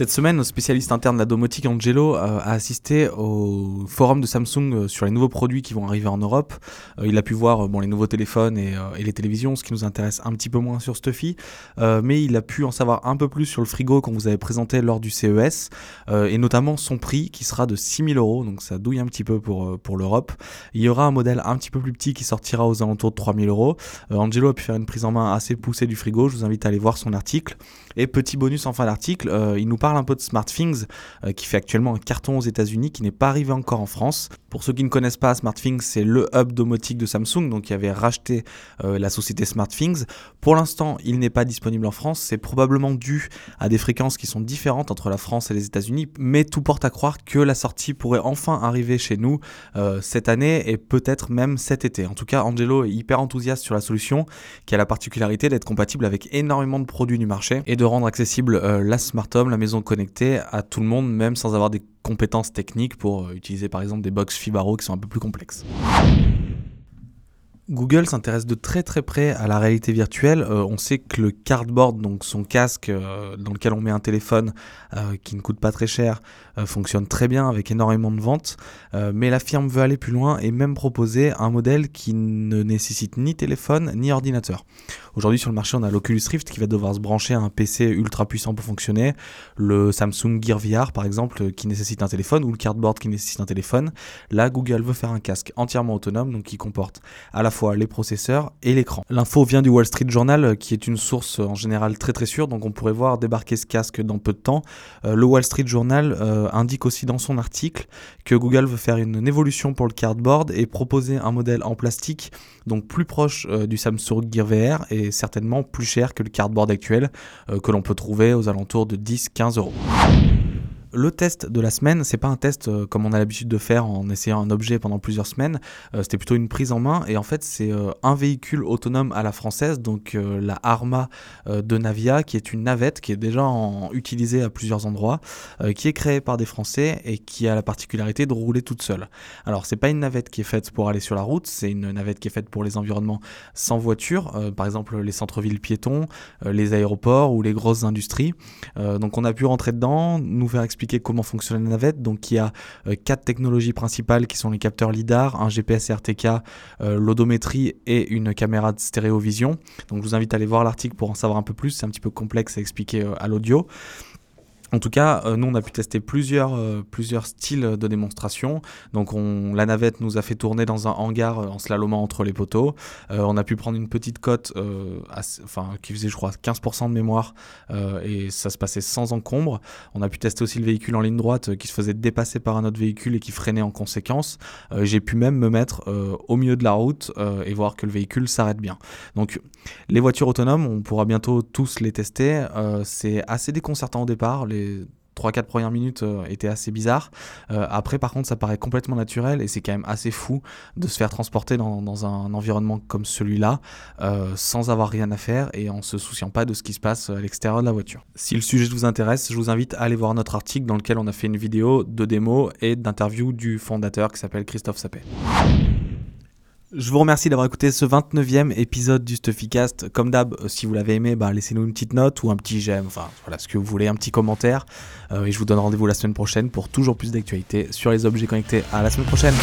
Cette semaine, le spécialiste interne de la domotique Angelo euh, a assisté au forum de Samsung euh, sur les nouveaux produits qui vont arriver en Europe. Euh, il a pu voir bon, les nouveaux téléphones et, les télévisions, ce qui nous intéresse un petit peu moins sur Stuffy. mais il a pu en savoir un peu plus sur le frigo qu'on vous avait présenté lors du CES et notamment son prix qui sera de 6000 euros. Donc ça douille un petit peu pour, pour l'Europe. Il y aura un modèle un petit peu plus petit qui sortira aux alentours de 3000 euros. Angelo a pu faire une prise en main assez poussée du frigo. Je vous invite à aller voir son article. Et petit bonus en fin d'article, il nous parle un peu de SmartThings, euh, qui fait actuellement un carton aux États-Unis, qui n'est pas arrivé encore en France. Pour ceux qui ne connaissent pas, SmartThings, c'est le hub domotique de Samsung, donc qui avait racheté euh, la société SmartThings. Pour l'instant, il n'est pas disponible en France. C'est probablement dû à des fréquences qui sont différentes entre la France et les États-Unis, mais tout porte à croire que la sortie pourrait enfin arriver chez nous euh, cette année et peut-être même cet été. En tout cas, Angelo est hyper enthousiaste sur la solution, qui a la particularité d'être compatible avec énormément de produits du marché et de rendre accessible la Smart Home, la maison connecter à tout le monde, même sans avoir des compétences techniques pour euh, utiliser par exemple des box Fibaro qui sont un peu plus complexes. Google s'intéresse de très très près à la réalité virtuelle. Euh, on sait que le cardboard, donc son casque euh, dans lequel on met un téléphone qui ne coûte pas très cher, fonctionne très bien avec énormément de ventes. mais la firme veut aller plus loin et même proposer un modèle qui ne nécessite ni téléphone ni ordinateur. Aujourd'hui sur le marché, on a l'Oculus Rift qui va devoir se brancher à un PC ultra puissant pour fonctionner, le Samsung Gear VR par exemple qui nécessite un téléphone ou le Cardboard qui nécessite un téléphone. Là, Google veut faire un casque entièrement autonome donc qui comporte à la fois les processeurs et l'écran. L'info vient du Wall Street Journal qui est une source en général très très sûre donc on pourrait voir débarquer ce casque dans peu de temps. Euh, le Wall Street Journal euh, indique aussi dans son article que Google veut faire une, évolution pour le Cardboard et proposer un modèle en plastique donc plus proche euh, du Samsung Gear VR et certainement plus cher que le cardboard actuel euh, que l'on peut trouver aux alentours de 10-15 euros. Le test de la semaine, c'est pas un test euh, comme on a l'habitude de faire en essayant un objet pendant plusieurs semaines. Euh, c'était plutôt une prise en main et en fait c'est euh, un véhicule autonome à la française, donc la Arma de Navia, qui est une navette qui est déjà utilisée à plusieurs endroits, qui est créée par des Français et qui a la particularité de rouler toute seule. Alors c'est pas une navette qui est faite pour aller sur la route, c'est une navette qui est faite pour les environnements sans voiture, par exemple les centres-villes piétons, les aéroports ou les grosses industries. donc on a pu rentrer dedans, nous faire expliquer comment fonctionne la navette. Donc il y a euh, quatre technologies principales qui sont les capteurs LIDAR, un GPS RTK, euh, l'odométrie et une caméra de stéréovision. Donc je vous invite à aller voir l'article pour en savoir un peu plus, c'est un petit peu complexe à expliquer euh, à l'audio. En tout cas, euh, nous, on a pu tester plusieurs, euh, plusieurs styles de démonstration. Donc, on, la navette nous a fait tourner dans un hangar euh, en slalomant entre les poteaux. on a pu prendre une petite cote enfin, qui faisait, je crois, 15% de mémoire et ça se passait sans encombre. On a pu tester aussi le véhicule en ligne droite qui se faisait dépasser par un autre véhicule et qui freinait en conséquence. J'ai pu même me mettre au milieu de la route et voir que le véhicule s'arrête bien. Donc, les voitures autonomes, on pourra bientôt tous les tester. C'est assez déconcertant au départ. Les 3-4 premières minutes euh, étaient assez bizarres. Euh, après, par contre, ça paraît complètement naturel et c'est quand même assez fou de se faire transporter dans, un environnement comme celui-là euh, sans avoir rien à faire et en se souciant pas de ce qui se passe à l'extérieur de la voiture. Si le sujet vous intéresse, je vous invite à aller voir notre article dans lequel on a fait une vidéo de démo et d'interview du fondateur qui s'appelle Christophe Sapé. Je vous remercie d'avoir écouté ce 29e épisode du Stuffycast. Comme d'hab, euh, si vous l'avez aimé, bah, laissez-nous une petite note ou un petit j'aime, enfin voilà ce que vous voulez, un petit commentaire. Euh, et je vous donne rendez-vous la semaine prochaine pour toujours plus d'actualités sur les objets connectés. À la semaine prochaine!